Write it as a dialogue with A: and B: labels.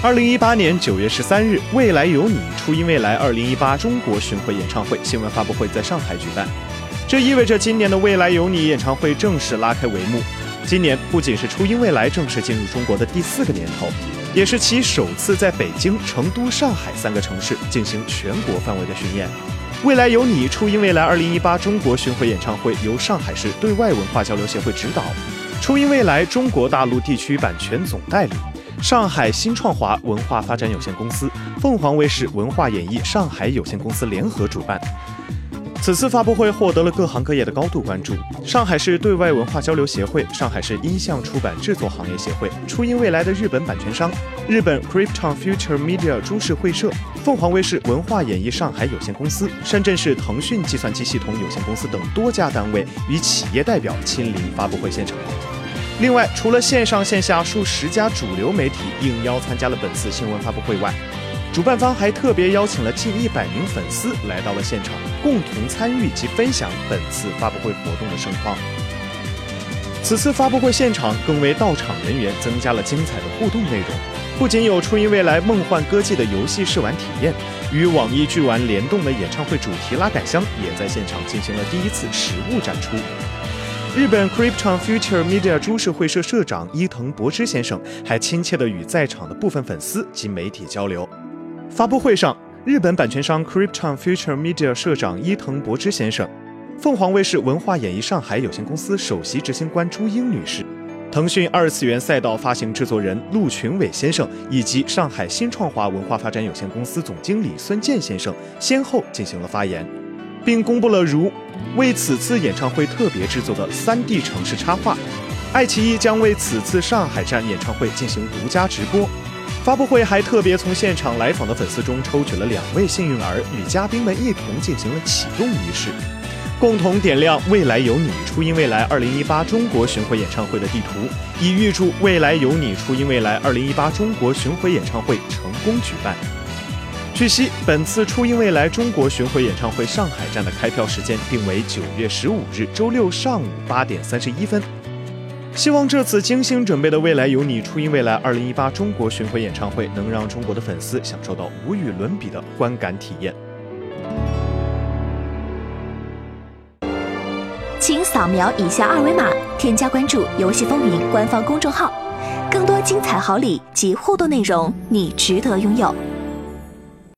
A: 二零一八年九月十三日，未来有你，初音未来二零一八中国巡回演唱会新闻发布会在上海举办。这意味着今年的未来有你演唱会正式拉开帷幕。今年不仅是初音未来正式进入中国的第四个年头，也是其首次在北京、成都、上海三个城市进行全国范围的巡演。未来有你，初音未来二零一八中国巡回演唱会由上海市对外文化交流协会指导，初音未来中国大陆地区版权总代理。上海新创华文化发展有限公司、凤凰卫视文化演艺上海有限公司联合主办。此次发布会获得了各行各业的高度关注。上海市对外文化交流协会、上海市音像出版制作行业协会、初音未来的日本版权商、日本 Krypton Future Media 株式会社、凤凰卫视文化演艺上海有限公司、深圳市腾讯计算机系统有限公司等多家单位与企业代表亲临发布会现场。另外，除了线上线下数十家主流媒体应邀参加了本次新闻发布会外，主办方还特别邀请了近一百名粉丝来到了现场，共同参与及分享本次发布会活动的盛况。此次发布会现场更为到场人员增加了精彩的互动内容，不仅有初音未来梦幻歌姬的游戏试玩体验，与网易剧玩联动的演唱会主题拉杆箱也在现场进行了第一次实物展出。日本 Krypton Future Media 株式会社社长伊藤博之先生还亲切地与在场的部分粉丝及媒体交流。发布会上，日本版权商 Krypton Future Media 社长伊藤博之先生、凤凰卫视文化演艺上海有限公司首席执行官朱英女士、腾讯二次元赛道发行制作人陆群伟先生以及上海新创华文化发展有限公司总经理孙健先生先后进行了发言。并公布了如为此次演唱会特别制作的 3D 城市插画，爱奇艺将为此次上海站演唱会进行独家直播。发布会还特别从现场来访的粉丝中抽取了两位幸运儿，与嘉宾们一同进行了启动仪式，共同点亮“未来有你”初音未来2018中国巡回演唱会的地图，以预祝“未来有你”初音未来2018中国巡回演唱会成功举办。据悉，本次初音未来中国巡回演唱会上海站的开票时间定为九月十五日周六上午八点三十一分。希望这次精心准备的《未来有你》初音未来二零一八中国巡回演唱会能让中国的粉丝享受到无与伦比的观感体验。
B: 请扫描以下二维码，添加关注“游戏风云”官方公众号，更多精彩好礼及互动内容，你值得拥有。